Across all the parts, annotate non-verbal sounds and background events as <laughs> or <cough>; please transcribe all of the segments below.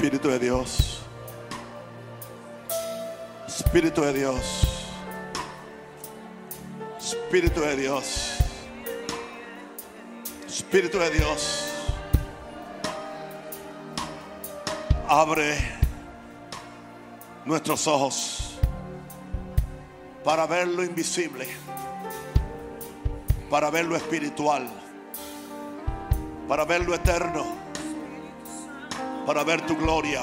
Espíritu de Dios. Espíritu de Dios. Espíritu de Dios. Espíritu de Dios. Abre nuestros ojos para ver lo invisible, para ver lo espiritual, para ver lo eterno, para ver tu gloria.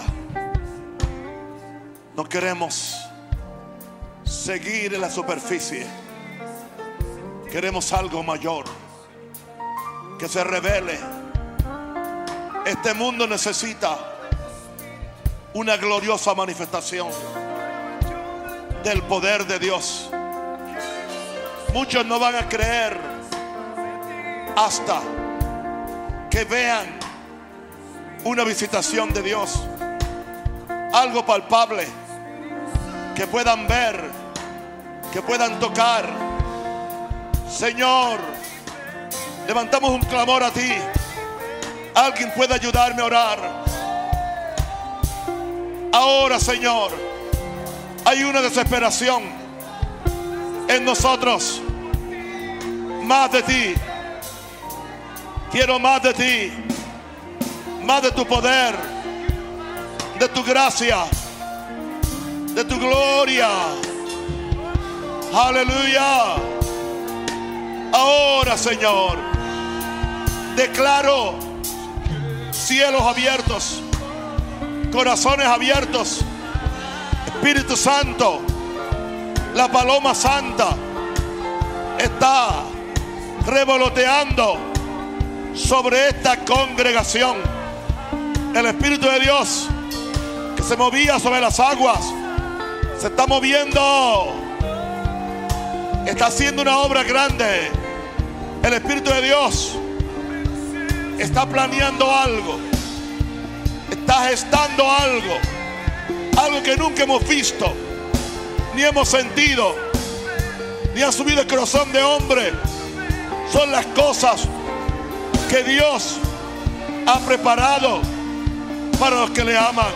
No queremos seguir en la superficie. Queremos algo mayor que se revele. Este mundo necesita una gloriosa manifestación del poder de Dios. Muchos no van a creer hasta que vean una visitación de Dios. Algo palpable que puedan ver, que puedan tocar. Señor, levantamos un clamor a ti. Alguien puede ayudarme a orar. Ahora, Señor, hay una desesperación en nosotros. Más de ti. Quiero más de ti. Más de tu poder. De tu gracia. De tu gloria. Aleluya. Ahora, Señor, declaro cielos abiertos corazones abiertos. Espíritu Santo, la paloma santa está revoloteando sobre esta congregación. El Espíritu de Dios que se movía sobre las aguas se está moviendo. Está haciendo una obra grande. El Espíritu de Dios está planeando algo está gestando algo, algo que nunca hemos visto, ni hemos sentido, ni ha subido el corazón de hombre. Son las cosas que Dios ha preparado para los que le aman.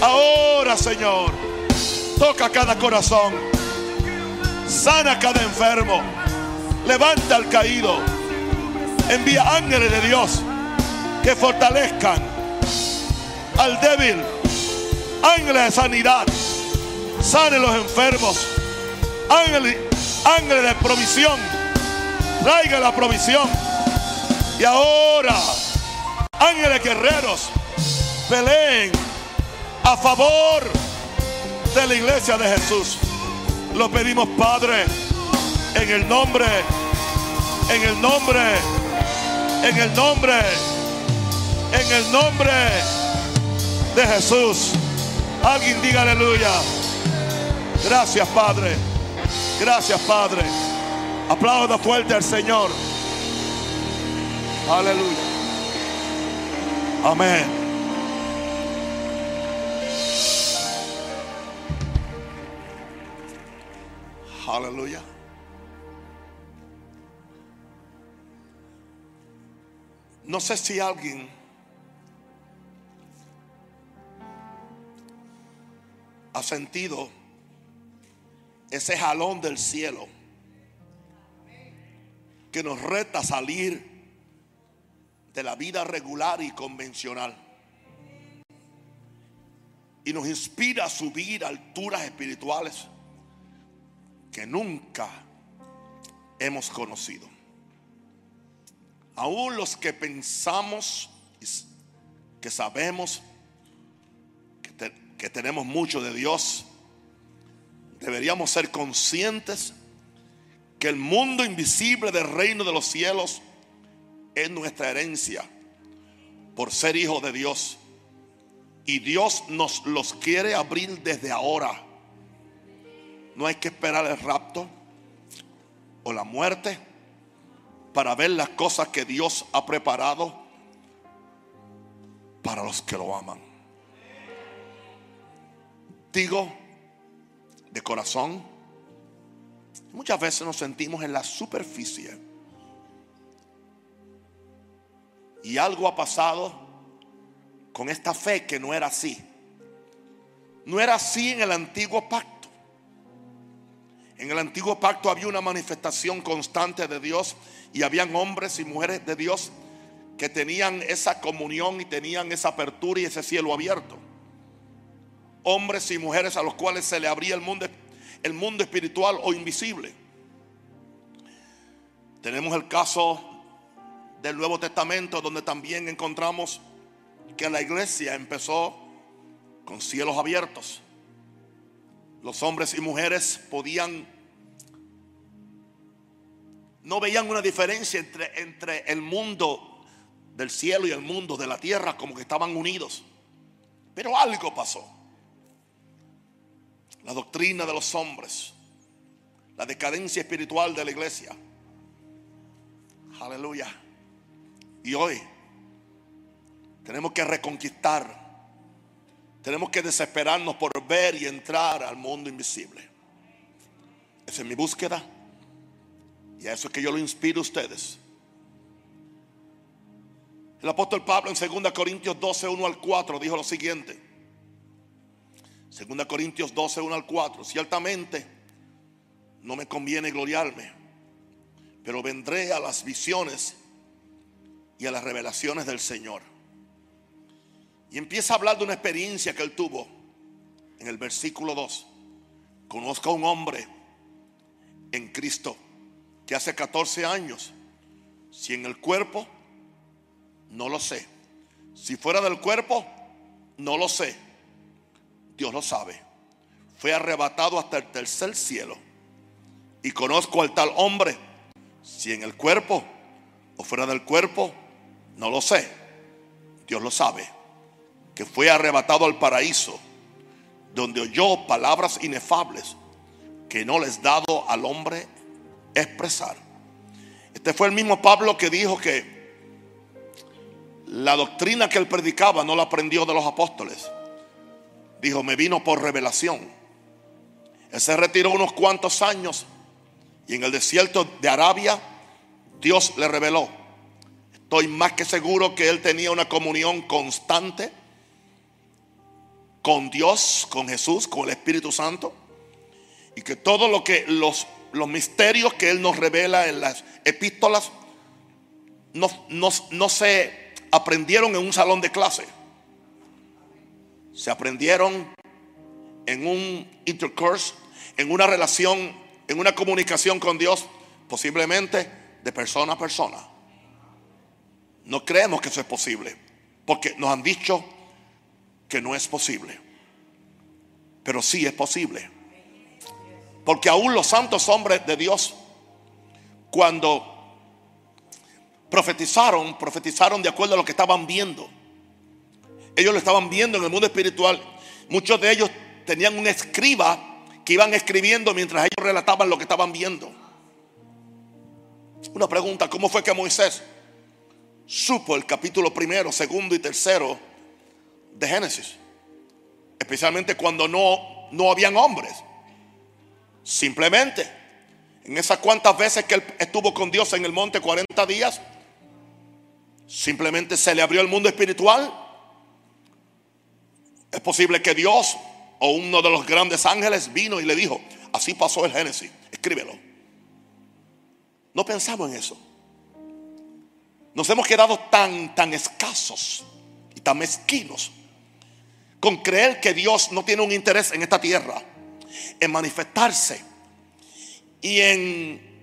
Ahora, Señor, toca cada corazón, sana cada enfermo, levanta al caído, envía ángeles de Dios que fortalezcan al débil. Ángeles de sanidad. Sane los enfermos. Ángeles, ángeles de provisión. Traiga la provisión. Y ahora, ángeles guerreros, peleen a favor de la iglesia de Jesús. Lo pedimos, Padre, en el nombre, en el nombre, en el nombre, en el nombre de Jesús. Alguien diga aleluya. Gracias, Padre. Gracias, Padre. Aplauda fuerte al Señor. Aleluya. Amén. Aleluya. No sé si alguien ha sentido ese jalón del cielo que nos reta a salir de la vida regular y convencional y nos inspira a subir a alturas espirituales que nunca hemos conocido. Aún los que pensamos que sabemos que tenemos mucho de Dios, deberíamos ser conscientes que el mundo invisible del reino de los cielos es nuestra herencia por ser hijos de Dios. Y Dios nos los quiere abrir desde ahora. No hay que esperar el rapto o la muerte para ver las cosas que Dios ha preparado para los que lo aman digo de corazón, muchas veces nos sentimos en la superficie. Y algo ha pasado con esta fe que no era así. No era así en el antiguo pacto. En el antiguo pacto había una manifestación constante de Dios y habían hombres y mujeres de Dios que tenían esa comunión y tenían esa apertura y ese cielo abierto. Hombres y mujeres a los cuales se le abría el mundo, el mundo espiritual o invisible. Tenemos el caso del Nuevo Testamento donde también encontramos que la iglesia empezó con cielos abiertos. Los hombres y mujeres podían, no veían una diferencia entre, entre el mundo del cielo y el mundo de la tierra, como que estaban unidos. Pero algo pasó. La doctrina de los hombres, la decadencia espiritual de la iglesia. Aleluya. Y hoy tenemos que reconquistar tenemos que desesperarnos por ver y entrar al mundo invisible. Esa es mi búsqueda. Y a eso es que yo lo inspiro a ustedes. El apóstol Pablo en 2 Corintios 12, 1 al 4 dijo lo siguiente. 2 Corintios 12, 1 al 4. Ciertamente no me conviene gloriarme, pero vendré a las visiones y a las revelaciones del Señor. Y empieza a hablar de una experiencia que él tuvo en el versículo 2. Conozco a un hombre en Cristo que hace 14 años, si en el cuerpo, no lo sé. Si fuera del cuerpo, no lo sé. Dios lo sabe. Fue arrebatado hasta el tercer cielo. Y conozco al tal hombre, si en el cuerpo o fuera del cuerpo, no lo sé. Dios lo sabe que fue arrebatado al paraíso, donde oyó palabras inefables que no les dado al hombre expresar. Este fue el mismo Pablo que dijo que la doctrina que él predicaba no la aprendió de los apóstoles. Dijo, me vino por revelación. Él se retiró unos cuantos años y en el desierto de Arabia Dios le reveló. Estoy más que seguro que él tenía una comunión constante con Dios, con Jesús, con el Espíritu Santo. Y que todo lo que los, los misterios que Él nos revela en las epístolas no, no se aprendieron en un salón de clase. Se aprendieron en un intercourse, en una relación, en una comunicación con Dios, posiblemente de persona a persona. No creemos que eso es posible, porque nos han dicho que no es posible. Pero sí es posible. Porque aún los santos hombres de Dios, cuando profetizaron, profetizaron de acuerdo a lo que estaban viendo. Ellos lo estaban viendo en el mundo espiritual. Muchos de ellos tenían un escriba que iban escribiendo mientras ellos relataban lo que estaban viendo. Una pregunta, ¿cómo fue que Moisés supo el capítulo primero, segundo y tercero de Génesis. Especialmente cuando no, no habían hombres. Simplemente, en esas cuantas veces que él estuvo con Dios en el monte 40 días, simplemente se le abrió el mundo espiritual. Es posible que Dios o uno de los grandes ángeles vino y le dijo, así pasó el Génesis, escríbelo. No pensamos en eso. Nos hemos quedado tan, tan escasos y tan mezquinos con creer que Dios no tiene un interés en esta tierra, en manifestarse y en...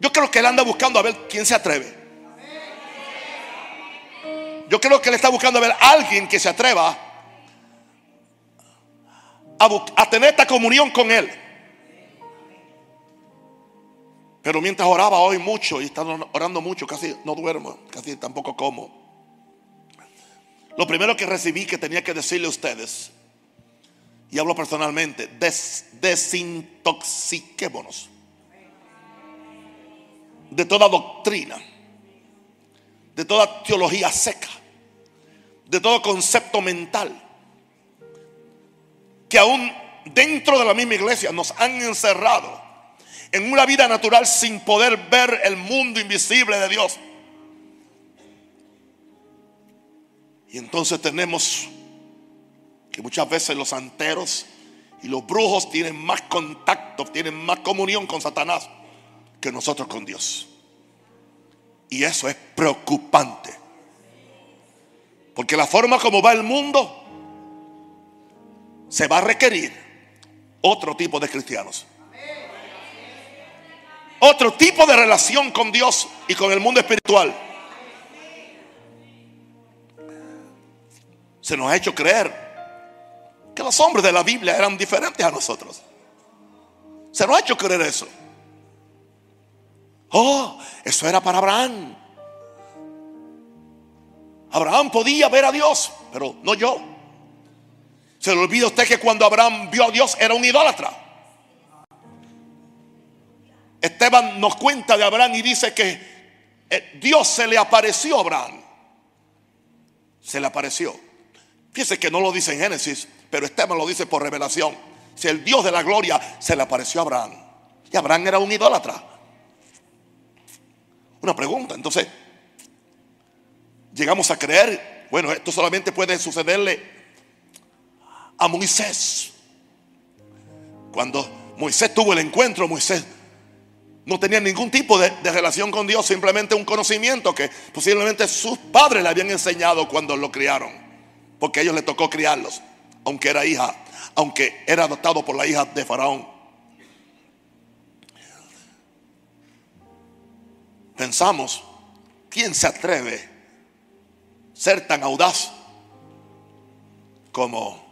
Yo creo que Él anda buscando a ver quién se atreve. Yo creo que Él está buscando a ver a alguien que se atreva a, tener esta comunión con Él. Pero mientras oraba hoy mucho y estaba orando mucho, casi no duermo, casi tampoco como. Lo primero que recibí que tenía que decirle a ustedes, y hablo personalmente, desintoxiquémonos de toda doctrina, de toda teología seca, de todo concepto mental, que aún dentro de la misma iglesia nos han encerrado en una vida natural sin poder ver el mundo invisible de Dios. Y entonces tenemos que muchas veces los santeros y los brujos tienen más contacto, tienen más comunión con Satanás que nosotros con Dios. Y eso es preocupante. Porque la forma como va el mundo se va a requerir otro tipo de cristianos. Otro tipo de relación con Dios y con el mundo espiritual. Se nos ha hecho creer que los hombres de la Biblia eran diferentes a nosotros. Se nos ha hecho creer eso. Oh, eso era para Abraham. Abraham podía ver a Dios, pero no yo. Se le olvida usted que cuando Abraham vio a Dios era un idólatra. Esteban nos cuenta de Abraham y dice que eh, Dios se le apareció a Abraham. Se le apareció. Fíjese que no lo dice en Génesis, pero Esteban lo dice por revelación. Si el Dios de la gloria se le apareció a Abraham. Y Abraham era un idólatra. Una pregunta, entonces, llegamos a creer, bueno, esto solamente puede sucederle a Moisés. Cuando Moisés tuvo el encuentro, Moisés no tenía ningún tipo de, relación con Dios, simplemente un conocimiento que posiblemente sus padres le habían enseñado cuando lo criaron, porque a ellos le tocó criarlos, aunque era hija, aunque era adoptado por la hija de Faraón. Pensamos, ¿quién se atreve a ser tan audaz como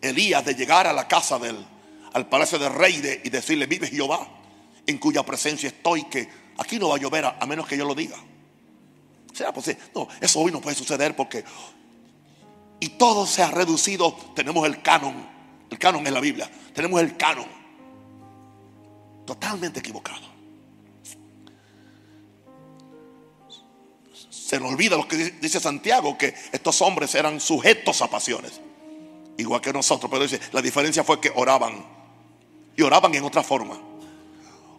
Elías de llegar a la casa del, al palacio del rey y decirle, vive Jehová? en cuya presencia estoy, que aquí no va a llover a, menos que yo lo diga. ¿Será posible? No, eso hoy no puede suceder porque... Y todo se ha reducido, tenemos el canon, el canon en la Biblia, tenemos el canon. Totalmente equivocado. Se nos olvida lo que dice Santiago, que estos hombres eran sujetos a pasiones, igual que nosotros, pero dice, la diferencia fue que oraban, y oraban en otra forma.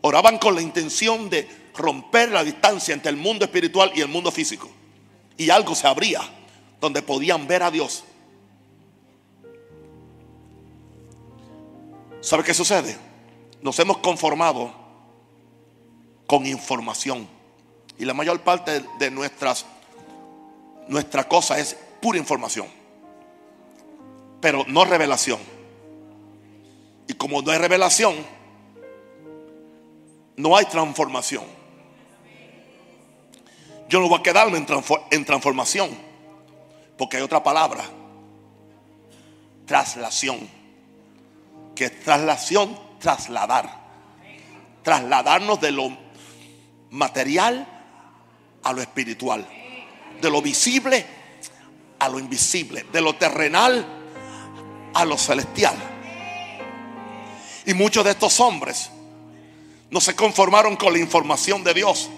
Oraban con la intención de romper la distancia entre el mundo espiritual y el mundo físico. Y algo se abría donde podían ver a Dios. ¿Sabe qué sucede? Nos hemos conformado con información. Y la mayor parte de nuestras nuestra cosa es pura información. Pero no revelación. Y como no hay revelación, no hay transformación. Yo no voy a quedarme en, transformación, porque hay otra palabra, traslación, que es traslación, trasladar, trasladarnos de lo material a lo espiritual, de lo visible a lo invisible, de lo terrenal a lo celestial. Y muchos de estos hombres no se conformaron con la información de Dios.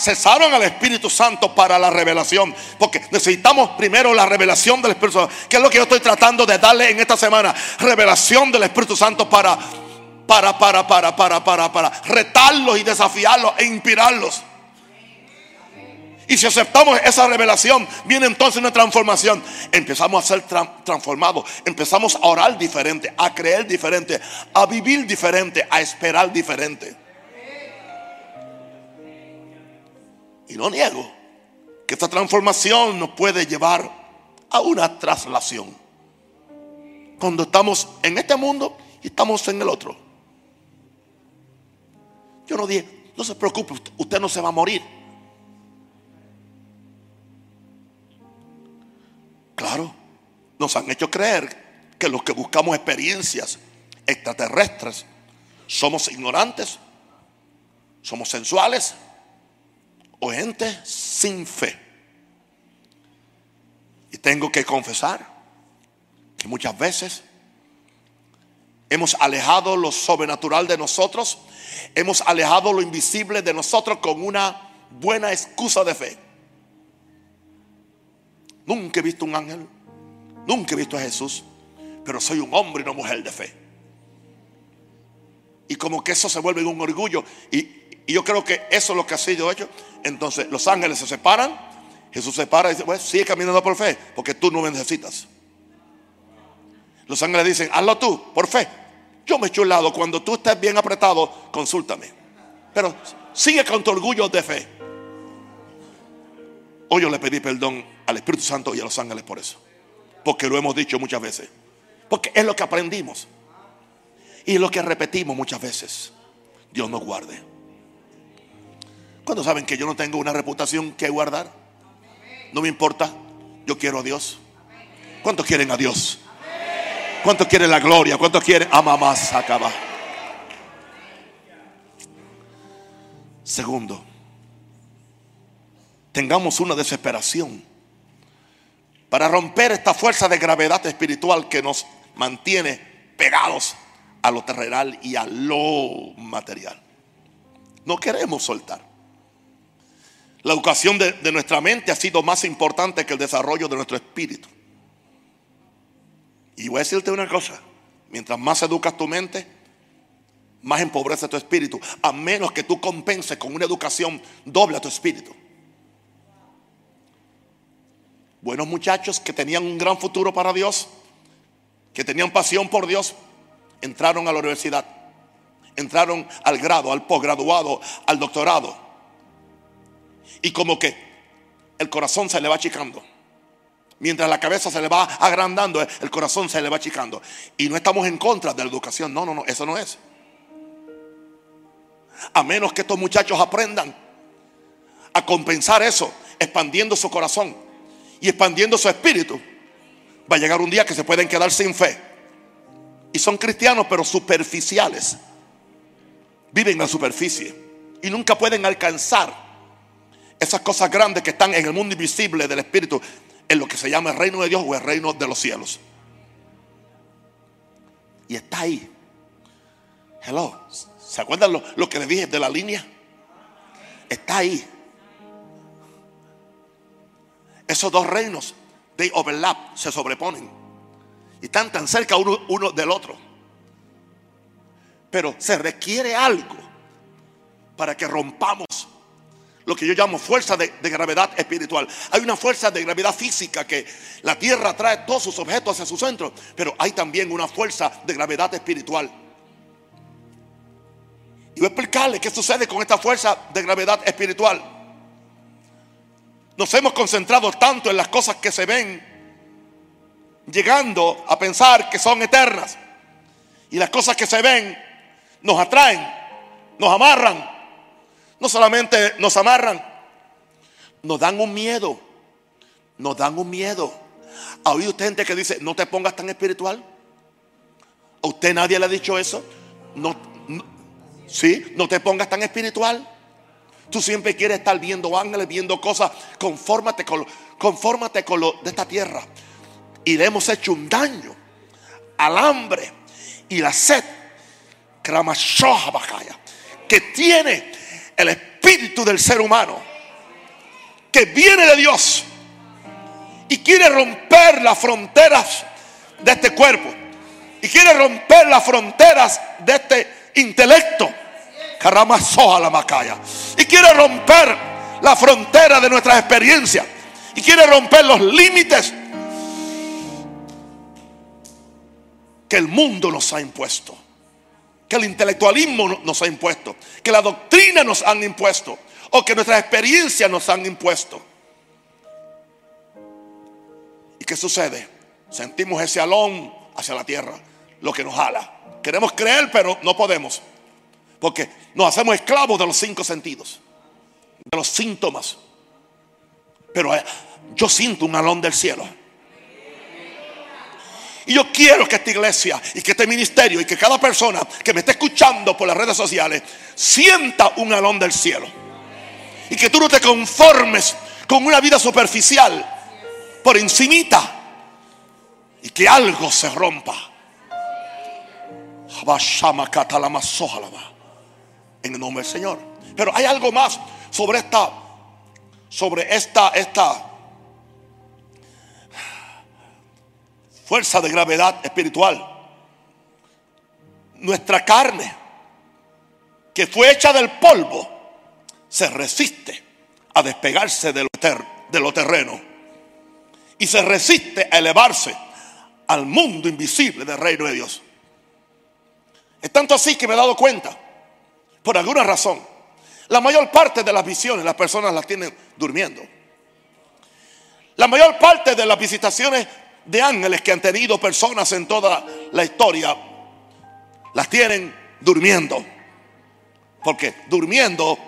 Accesaron al Espíritu Santo para la revelación. Porque necesitamos primero la revelación del Espíritu Santo. Que es lo que yo estoy tratando de darle en esta semana. Revelación del Espíritu Santo para, para, para, para, para, para, para retarlos y desafiarlos e inspirarlos. Y si aceptamos esa revelación, viene entonces una transformación. Empezamos a ser transformados. Empezamos a orar diferente, a creer diferente, a vivir diferente, a esperar diferente. Y no niego que esta transformación nos puede llevar a una traslación. Cuando estamos en este mundo y estamos en el otro. Yo no dije, no se preocupe, usted no se va a morir. Claro, nos han hecho creer que los que buscamos experiencias extraterrestres somos ignorantes, somos sensuales o gente sin fe. Y tengo que confesar que muchas veces hemos alejado lo sobrenatural de nosotros, hemos alejado lo invisible de nosotros con una buena excusa de fe. Nunca he visto un ángel. Nunca he visto a Jesús. Pero soy un hombre y una mujer de fe. Y como que eso se vuelve un orgullo. Y, yo creo que eso es lo que ha sido hecho. Entonces los ángeles se separan. Jesús se para y dice, pues sigue caminando por fe, porque tú no me necesitas. Los ángeles dicen, hazlo tú, por fe. Yo me echo un lado, cuando tú estés bien apretado, consúltame. Pero sigue con tu orgullo de fe. Hoy yo le pedí perdón al Espíritu Santo y a los ángeles por eso. Porque lo hemos dicho muchas veces. Porque es lo que aprendimos. Y lo que repetimos muchas veces. Dios nos guarde. ¿Cuándo saben que yo no tengo una reputación que guardar? No me importa. Yo quiero a Dios. ¿Cuántos quieren a Dios? ¿Cuántos quieren la gloria? ¿Cuántos quieren a mamá acaba? Segundo, tengamos una desesperación para romper esta fuerza de gravedad espiritual que nos mantiene pegados a lo terrenal y a lo material. No queremos soltar. La educación de, nuestra mente ha sido más importante que el desarrollo de nuestro espíritu. Y voy a decirte una cosa, mientras más educas tu mente, más empobrece tu espíritu, a menos que tú compenses con una educación doble a tu espíritu. Buenos muchachos que tenían un gran futuro para Dios, que tenían pasión por Dios, entraron a la universidad, entraron al grado, al posgraduado, al doctorado. Y como que el corazón se le va achicando. Mientras la cabeza se le va agrandando, el corazón se le va achicando. Y no estamos en contra de la educación. No, no, no, eso no es. A menos que estos muchachos aprendan a compensar eso, expandiendo su corazón y expandiendo su espíritu. Va a llegar un día que se pueden quedar sin fe. Y son cristianos, pero superficiales. Viven en la superficie. Y nunca pueden alcanzar esas cosas grandes que están en el mundo invisible del espíritu, en lo que se llama el reino de Dios o el reino de los cielos. Y está ahí. Hello. ¿Se acuerdan lo, lo que les dije de la línea? Está ahí. Esos dos reinos, de overlap, se sobreponen. Y están tan cerca uno, uno del otro. Pero se requiere algo para que rompamos lo que yo llamo fuerza de, gravedad espiritual. Hay una fuerza de gravedad física que la tierra trae todos sus objetos hacia su centro, pero hay también una fuerza de gravedad espiritual. Y voy a explicarle qué sucede con esta fuerza de gravedad espiritual. Nos hemos concentrado tanto en las cosas que se ven, llegando a pensar que son eternas. Y las cosas que se ven nos atraen, nos amarran. No solamente nos amarran, nos dan un miedo. Nos dan un miedo. ¿Ha oído gente que dice, no te pongas tan espiritual? ¿A usted nadie le ha dicho eso? No, no ¿Sí? No te pongas tan espiritual. Tú siempre quieres estar viendo ángeles, viendo cosas. Confórmate con, confórmate con lo de esta tierra. Y le hemos hecho un daño al hambre y la sed que tiene el espíritu del ser humano, que viene de Dios y quiere romper las fronteras de este cuerpo y quiere romper las fronteras de este intelecto. a la macaya. Y quiere romper la frontera de nuestras experiencias. Y quiere romper los límites que el mundo nos ha impuesto. Que el intelectualismo nos ha impuesto. Que la doctrina nos han impuesto. O que nuestras experiencias nos han impuesto. ¿Y qué sucede? Sentimos ese alón hacia la tierra. Lo que nos jala. Queremos creer, pero no podemos. Porque nos hacemos esclavos de los cinco sentidos, de los síntomas. Pero eh, yo siento un alón del cielo. Y yo quiero que esta iglesia y que este ministerio y que cada persona que me esté escuchando por las redes sociales sienta un alón del cielo. Y que tú no te conformes con una vida superficial por encimita. Y que algo se rompa en el nombre del Señor. Pero hay algo más sobre esta, sobre esta, esta fuerza de gravedad espiritual. Nuestra carne, que fue hecha del polvo, se resiste a despegarse de lo, ter- terreno y se resiste a elevarse al mundo invisible del reino de Dios. Es tanto así que me he dado cuenta, por alguna razón, la mayor parte de las visiones las personas las tienen durmiendo. La mayor parte de las visitaciones de ángeles que han tenido personas en toda la historia las tienen durmiendo. Porque durmiendo,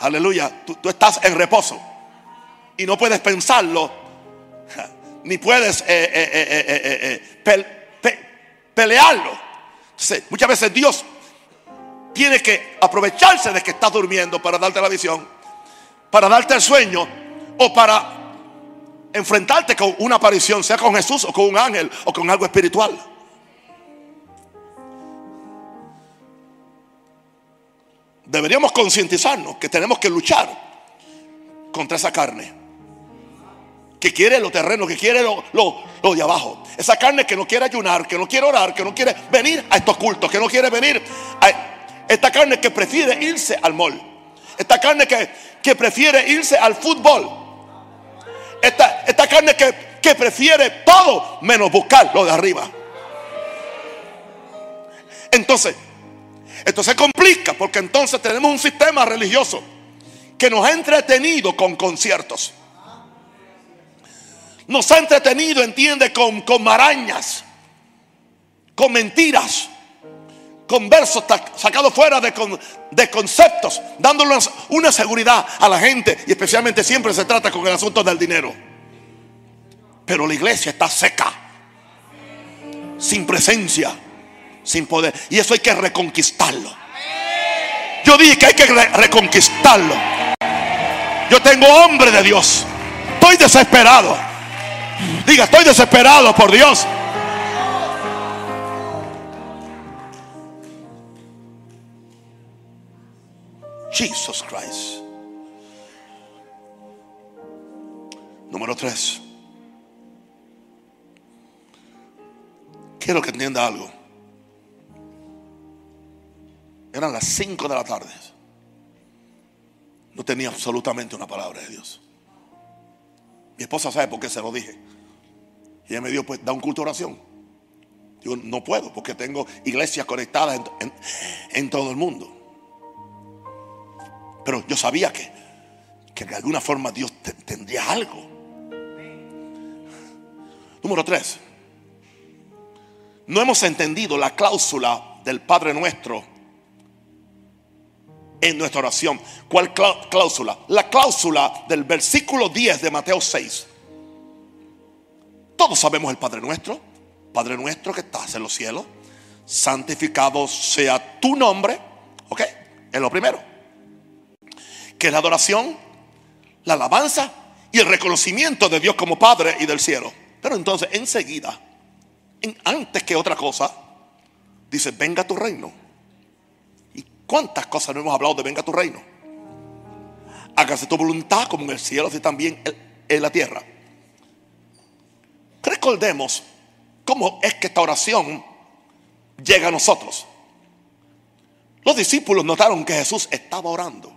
aleluya, tú, estás en reposo y no puedes pensarlo, <laughs> ni puedes pel- pe- pelearlo. Muchas veces Dios tiene que aprovecharse de que estás durmiendo para darte la visión, para darte el sueño o para enfrentarte con una aparición, sea con Jesús o con un ángel o con algo espiritual. Deberíamos concientizarnos que tenemos que luchar contra esa carne. Que quiere lo terreno, que quiere lo, lo- de abajo. Esa carne que no quiere ayunar, que no quiere orar, que no quiere venir a estos cultos, que no quiere venir esta carne que prefiere irse al mall. Esta carne que, que prefiere irse al fútbol. Esta carne que, que prefiere todo menos buscar lo de arriba. Entonces, esto se complica porque entonces tenemos un sistema religioso que nos ha entretenido con conciertos. Nos ha entretenido, entiende, con, con marañas, con mentiras, con versos sacados fuera de, de conceptos, dándoles una seguridad a la gente y especialmente siempre se trata con el asunto del dinero. Pero la iglesia está seca, sin presencia, sin poder. Y eso hay que reconquistarlo. Yo dije que hay que re- reconquistarlo. Yo tengo hambre de Dios. Estoy desesperado. Diga, estoy desesperado por Dios. Jesus Christ. Número tres. Quiero que entienda algo. Eran las 5 de la tarde. No tenía absolutamente una palabra de Dios. Mi esposa sabe por qué se lo dije. Y ella me dijo, pues da un culto de oración. Digo, no puedo porque tengo iglesias conectadas en, en- en todo el mundo. Pero yo sabía que, que de alguna forma Dios te- tendría algo. Número tres. No hemos entendido la cláusula del Padre Nuestro en nuestra oración. ¿Cuál clá- cláusula? La cláusula del versículo 10 de Mateo 6. Todos sabemos el Padre Nuestro. Padre Nuestro que estás en los cielos. Santificado sea tu nombre. ¿Ok? Es lo primero. Que es la adoración, la alabanza y el reconocimiento de Dios como Padre y del cielo. Pero entonces enseguida, en- antes que otra cosa, dice, venga tu reino. ¿Y cuántas cosas no hemos hablado de venga tu reino? Hágase tu voluntad como en el cielo, así también en la tierra. Recordemos cómo es que esta oración llega a nosotros. Los discípulos notaron que Jesús estaba orando.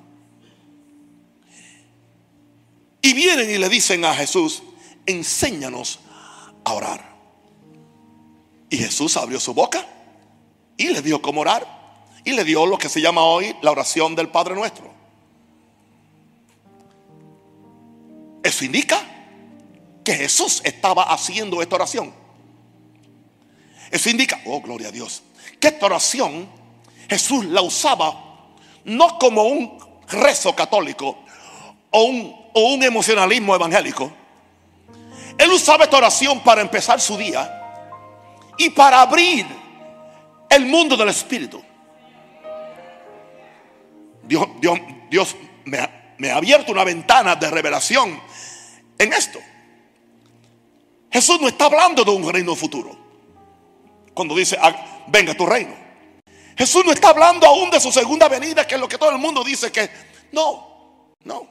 Y vienen y le dicen a Jesús, enséñanos a orar. Y Jesús abrió su boca y le dio cómo orar. Y le dio lo que se llama hoy la oración del Padre Nuestro. Eso indica que Jesús estaba haciendo esta oración. Eso indica, oh gloria a Dios, que esta oración Jesús la usaba no como un rezo católico o un, o un emocionalismo evangélico. Él usaba esta oración para empezar su día y para abrir el mundo del Espíritu. Dios, Dios, Dios me, ha, abierto una ventana de revelación en esto. Jesús no está hablando de un reino futuro. Cuando dice, "Ah, venga tu reino. Jesús no está hablando aún de su segunda venida, que es lo que todo el mundo dice que no, no.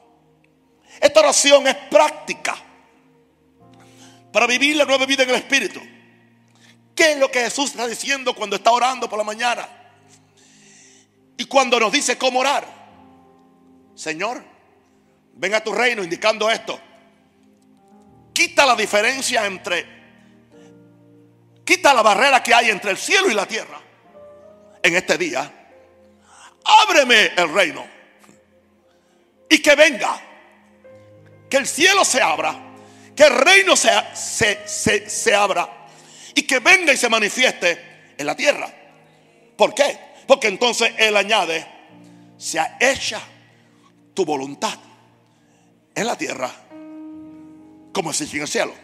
Esta oración es práctica para vivir la nueva vida en el Espíritu. ¿Qué es lo que Jesús está diciendo cuando está orando por la mañana? Y cuando nos dice cómo orar. Señor, venga a tu reino, indicando esto. Quita la diferencia entre, quita la barrera que hay entre el cielo y la tierra en este día. Ábreme el reino y que venga, que el cielo se abra, que el reino se, se, se abra y que venga y se manifieste en la tierra. ¿Por qué? Porque entonces Él añade, se ha hecha tu voluntad en la tierra como es en el cielo.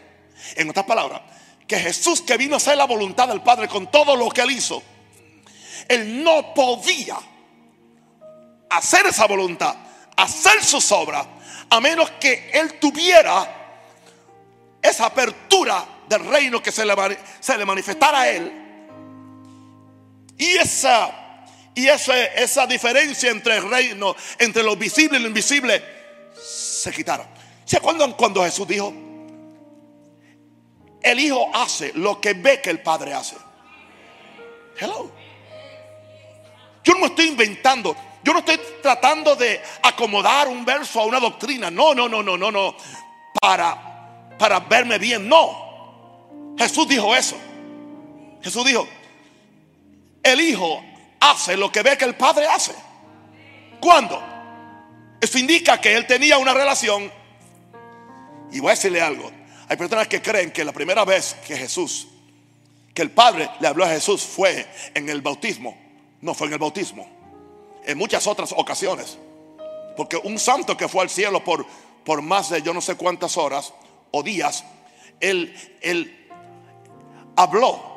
En otras palabras, que Jesús que vino a hacer la voluntad del Padre con todo lo que Él hizo, Él no podía hacer esa voluntad, hacer sus obras, a menos que Él tuviera esa apertura del reino que se le, manifestara a Él. Y esa, y esa, esa diferencia entre el reino, entre lo visible y lo invisible, se quitaron. ¿Se acuerdan cuando Jesús dijo? El Hijo hace lo que ve que el Padre hace. Hello. Yo no estoy inventando. Yo no estoy tratando de acomodar un verso a una doctrina. No, no, no, no, no, no. Para, para verme bien. No. Jesús dijo eso. Jesús dijo, el Hijo hace lo que ve que el Padre hace. ¿Cuándo? Eso indica que él tenía una relación. Y voy a decirle algo. Hay personas que creen que la primera vez que Jesús, que el Padre le habló a Jesús fue en el bautismo. No fue en el bautismo. En muchas otras ocasiones. Porque un santo que fue al cielo por, por más de yo no sé cuántas horas o días, él, él habló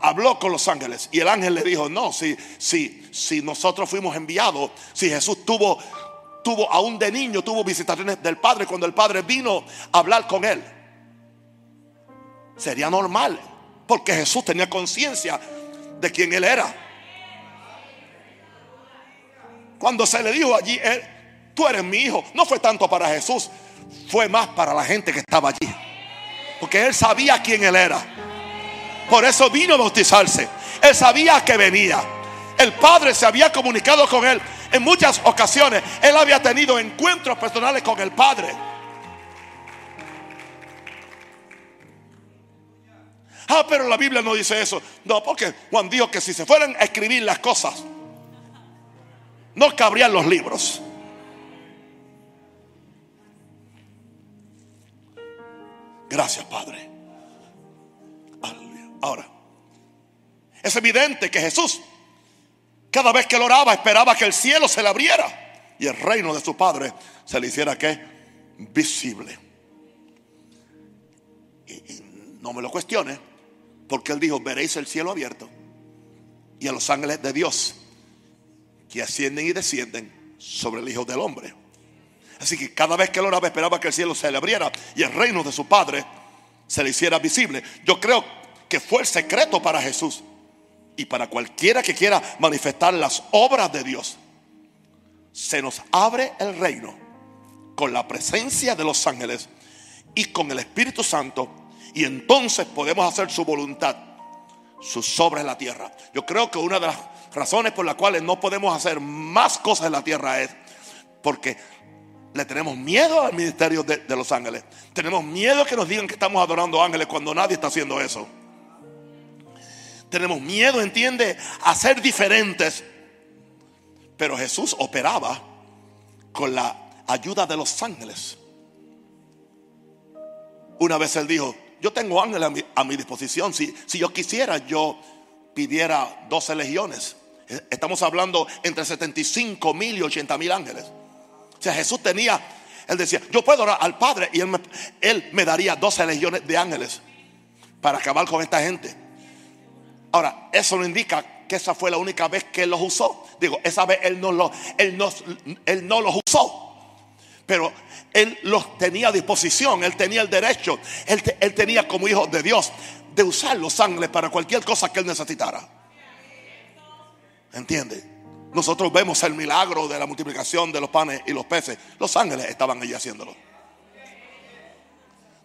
habló con los ángeles y el ángel le dijo, no, si, si, si nosotros fuimos enviados, si Jesús tuvo, tuvo, aún de niño, tuvo visitaciones del Padre cuando el Padre vino a hablar con él. Sería normal, porque Jesús tenía conciencia de quién él era. Cuando se le dijo allí, él, tú eres mi hijo, no fue tanto para Jesús, fue más para la gente que estaba allí. Porque él sabía quién él era. Por eso vino a bautizarse. Él sabía que venía. El Padre se había comunicado con él en muchas ocasiones. Él había tenido encuentros personales con el Padre. Ah, pero la Biblia no dice eso. No, porque Juan dijo que si se fueran a escribir las cosas, no cabrían los libros. Gracias, Padre. Ahora, es evidente que Jesús, cada vez que él oraba, esperaba que el cielo se le abriera y el reino de su Padre se le hiciera que visible. Y, no me lo cuestione, porque él dijo: Veréis el cielo abierto y a los ángeles de Dios que ascienden y descienden sobre el Hijo del Hombre. Así que cada vez que él oraba, esperaba que el cielo se le abriera y el reino de su Padre se le hiciera visible. Yo creo que fue el secreto para Jesús y para cualquiera que quiera manifestar las obras de Dios. Se nos abre el reino con la presencia de los ángeles y con el Espíritu Santo y entonces podemos hacer su voluntad, sus obras en la tierra. Yo creo que una de las razones por las cuales no podemos hacer más cosas en la tierra es porque le tenemos miedo al ministerio de, de, los ángeles. Tenemos miedo que nos digan que estamos adorando ángeles cuando nadie está haciendo eso. Tenemos miedo, entiende, a ser diferentes. Pero Jesús operaba con la ayuda de los ángeles. Una vez él dijo, yo tengo ángeles a mi, disposición. Si, si yo quisiera, yo pidiera 12 legiones. Estamos hablando entre 75 mil y 80 mil ángeles. O sea, Jesús tenía, él decía, yo puedo orar al Padre y él me, él me daría 12 legiones de ángeles para acabar con esta gente. Ahora, eso no indica que esa fue la única vez que él los usó. Digo, esa vez él no, lo, él no, él no los usó. Pero él los tenía a disposición, él tenía el derecho, él, él tenía como hijo de Dios de usar los ángeles para cualquier cosa que él necesitara. ¿Entiende? Nosotros vemos el milagro de la multiplicación de los panes y los peces. Los ángeles estaban allí haciéndolo.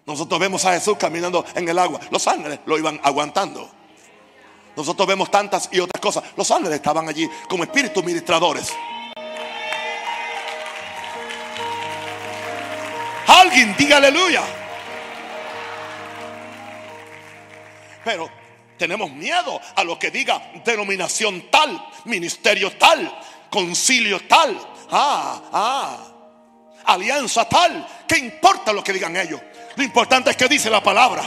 Nosotros vemos a Jesús caminando en el agua. Los ángeles lo iban aguantando. Nosotros vemos tantas y otras cosas. Los ángeles estaban allí como espíritus ministradores. Alguien diga aleluya. Pero tenemos miedo a lo que diga denominación tal, ministerio tal, concilio tal, ah, ah, alianza tal. ¿Qué importa lo que digan ellos? Lo importante es que dice la palabra.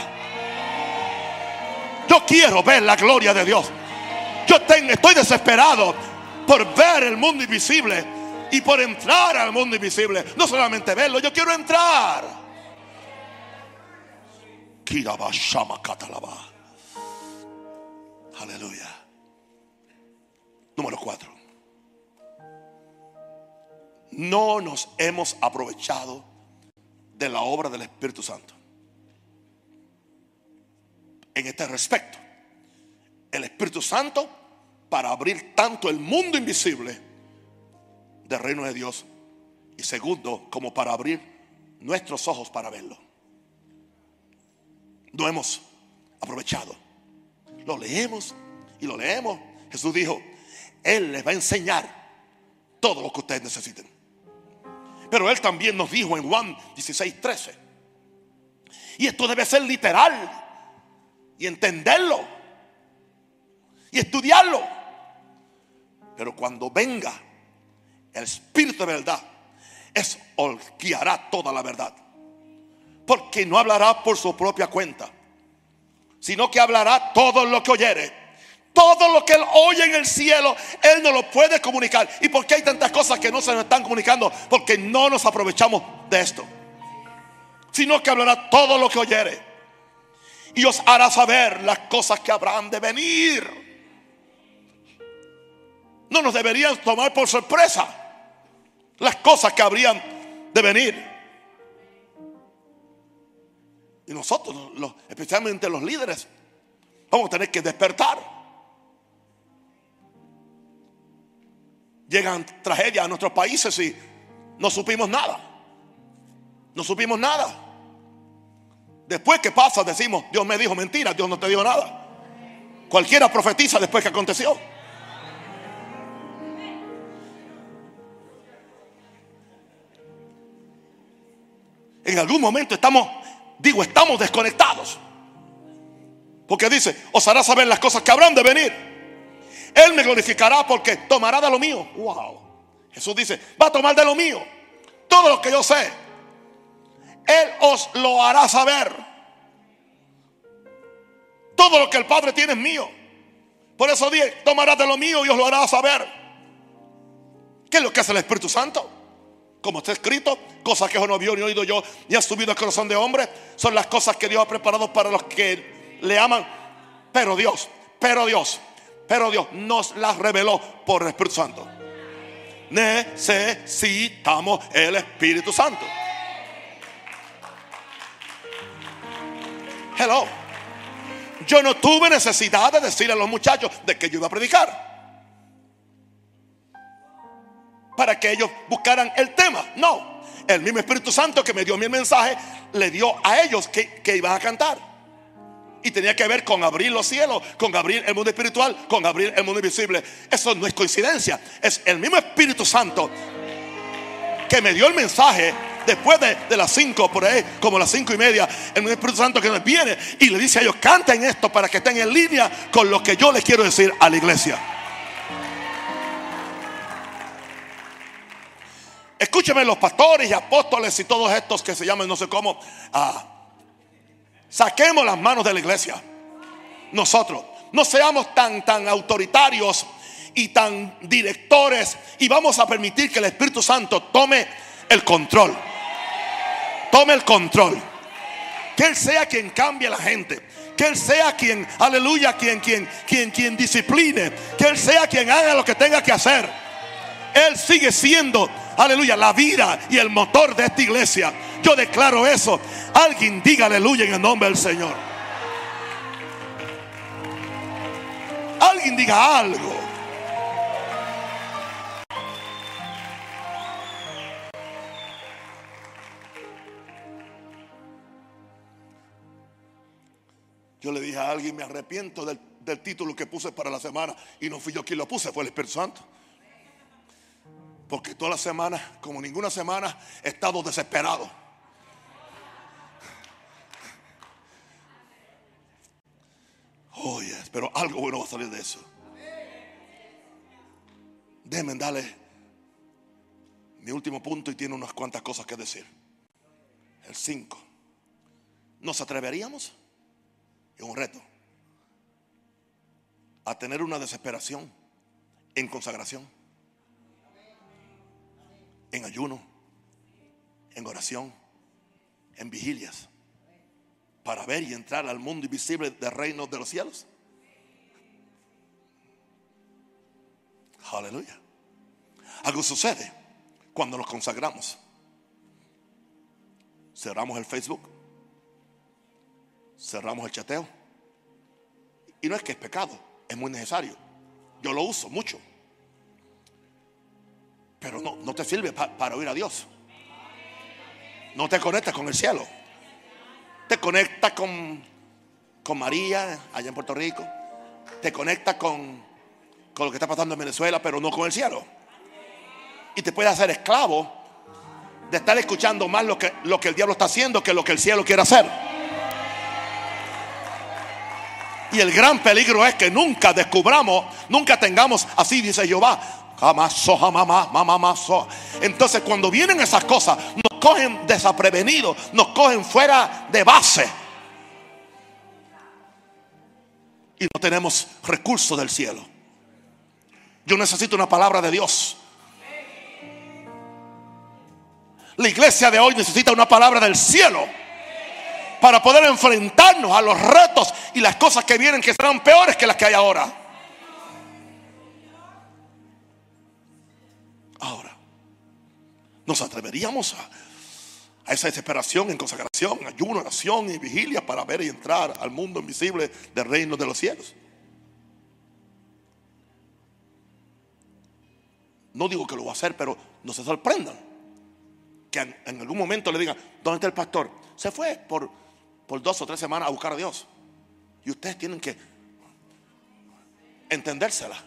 Yo quiero ver la gloria de Dios. Yo estoy desesperado por ver el mundo invisible y por entrar al mundo invisible. No solamente verlo, yo quiero entrar. Aleluya. Número cuatro. No nos hemos aprovechado de la obra del Espíritu Santo. En este respecto, el Espíritu Santo para abrir tanto el mundo invisible del reino de Dios y segundo, como para abrir nuestros ojos para verlo. No hemos aprovechado. Lo leemos y lo leemos. Jesús dijo, Él les va a enseñar todo lo que ustedes necesiten. Pero Él también nos dijo en Juan 16, 13. Y esto debe ser literal y entenderlo y estudiarlo. Pero cuando venga el Espíritu de verdad, es guiará toda la verdad. Porque no hablará por su propia cuenta, sino que hablará todo lo que oyere. Todo lo que él oye en el cielo, él no lo puede comunicar. ¿Y por qué hay tantas cosas que no se nos están comunicando? Porque no nos aprovechamos de esto. Sino que hablará todo lo que oyere. Y os hará saber las cosas que habrán de venir no nos deberían tomar por sorpresa las cosas que habrían de venir. Y nosotros, especialmente los líderes, vamos a tener que despertar. Llegan tragedias a nuestros países y no supimos nada. No supimos nada. Después que pasa decimos, Dios me dijo mentira, Dios no te dijo nada. Cualquiera profetiza después que aconteció. en algún momento estamos, digo, estamos desconectados. Porque dice, os hará saber las cosas que habrán de venir. Él me glorificará porque tomará de lo mío. Wow. Jesús dice, va a tomar de lo mío. Todo lo que yo sé. Él os lo hará saber. Todo lo que el Padre tiene es mío. Por eso dije, tomará de lo mío y os lo hará saber. ¿Qué es lo que hace el Espíritu Santo? como está escrito, cosas que no vio ni oído yo, ni ha subido al corazón de hombre, son las cosas que Dios ha preparado para los que le aman. Pero Dios, pero Dios, pero Dios nos las reveló por el Espíritu Santo. Necesitamos el Espíritu Santo. Hello. Yo no tuve necesidad de decirle a los muchachos de que yo iba a predicar. para que ellos buscaran el tema. No, el mismo Espíritu Santo que me dio mi mensaje le dio a ellos que, que iban a cantar. Y tenía que ver con abrir los cielos, con abrir el mundo espiritual, con abrir el mundo invisible. Eso no es coincidencia. Es el mismo Espíritu Santo que me dio el mensaje después de, de las cinco, por ahí, como las cinco y media. El Espíritu Santo que nos viene y le dice a ellos: canten esto para que estén en línea con lo que yo les quiero decir a la iglesia. Escúcheme los pastores y apóstoles y todos estos que se llaman no sé cómo. Ah, saquemos las manos de la iglesia. Nosotros. No seamos tan, tan autoritarios y tan directores y vamos a permitir que el Espíritu Santo tome el control. Tome el control. Que Él sea quien cambie la gente. Que Él sea quien, aleluya, quien, quien, quien, quien discipline. Que Él sea quien haga lo que tenga que hacer. Él sigue siendo aleluya, la vida y el motor de esta iglesia. Yo declaro eso. Alguien diga aleluya en el nombre del Señor. Alguien diga algo. Yo le dije a alguien, me arrepiento del, del título que puse para la semana y no fui yo quien lo puse, fue el Espíritu Santo. Porque todas las semanas, como ninguna semana, he estado desesperado. Oh, yes, pero algo bueno va a salir de eso. Déjenme darle mi último punto y tiene unas cuantas cosas que decir. El 5. ¿Nos atreveríamos? Es un reto. A tener una desesperación en consagración, en ayuno, en oración, en vigilias, para ver y entrar al mundo invisible del reino de los cielos. Aleluya. Algo sucede cuando nos consagramos. Cerramos el Facebook, cerramos el chateo. Y no es que es pecado, es muy necesario. Yo lo uso mucho. Pero no, no te sirve para oír a Dios. No te conectas con el cielo. Te conectas con, con María allá en Puerto Rico. Te conectas con, con lo que está pasando en Venezuela, pero no con el cielo. Y te puede hacer esclavo de estar escuchando más lo que, lo que el diablo está haciendo que lo que el cielo quiere hacer. Y el gran peligro es que nunca descubramos, nunca tengamos, así dice Jehová, entonces cuando vienen esas cosas, nos cogen desaprevenidos, nos cogen fuera de base. Y no tenemos recursos del cielo. Yo necesito una palabra de Dios. La iglesia de hoy necesita una palabra del cielo para poder enfrentarnos a los retos y las cosas que vienen que serán peores que las que hay ahora. Ahora, nos atreveríamos a, esa desesperación en consagración, ayuno, oración y vigilia para ver y entrar al mundo invisible del reino de los cielos. No digo que lo va a hacer, pero no se sorprendan. Que en, algún momento le digan, ¿dónde está el pastor? Se fue por, por dos o tres semanas a buscar a Dios. Y ustedes tienen que entendérsela.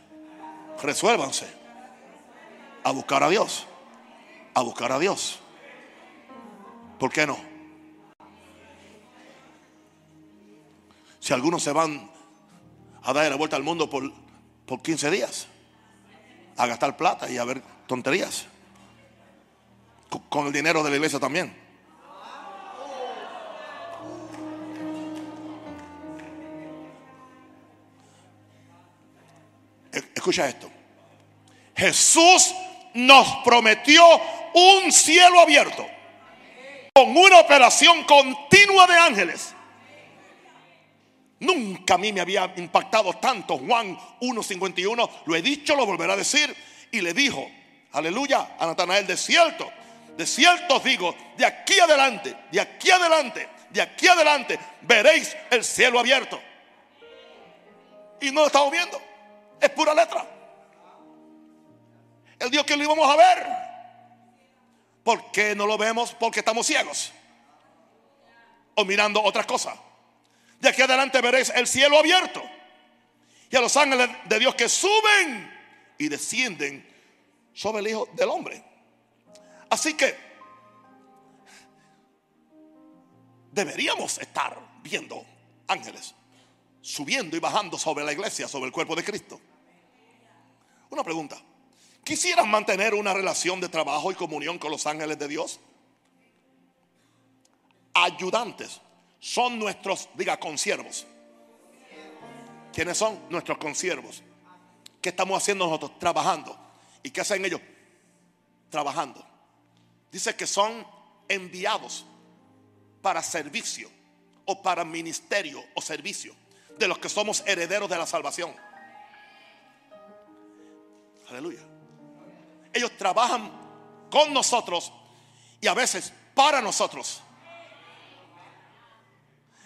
Resuélvanse a buscar a Dios. A buscar a Dios. ¿Por qué no? Si algunos se van a dar la vuelta al mundo por, por 15 días, a gastar plata y a ver tonterías, con el dinero de la iglesia también. Escucha esto. Jesús nos prometió un cielo abierto con una operación continua de ángeles. Nunca a mí me había impactado tanto Juan 1.51. Lo he dicho, lo volverá a decir. Y le dijo, aleluya, a Natanael, de cierto, de cierto os digo, de aquí adelante, de aquí adelante, de aquí adelante, veréis el cielo abierto. Y no lo estamos viendo. Es pura letra. El Dios que lo íbamos a ver. ¿Por qué no lo vemos? Porque estamos ciegos. O mirando otras cosas. De aquí adelante veréis el cielo abierto. Y a los ángeles de Dios que suben y descienden sobre el Hijo del Hombre. Así que deberíamos estar viendo ángeles subiendo y bajando sobre la iglesia, sobre el cuerpo de Cristo. Una pregunta. ¿Quisieras mantener una relación de trabajo y comunión con los ángeles de Dios? Ayudantes son nuestros, diga, consiervos. ¿Quiénes son? Nuestros consiervos. ¿Qué estamos haciendo nosotros? Trabajando. ¿Y qué hacen ellos? Trabajando. Dice que son enviados para servicio o para ministerio o servicio de los que somos herederos de la salvación. Aleluya. Ellos trabajan con nosotros y a veces para nosotros.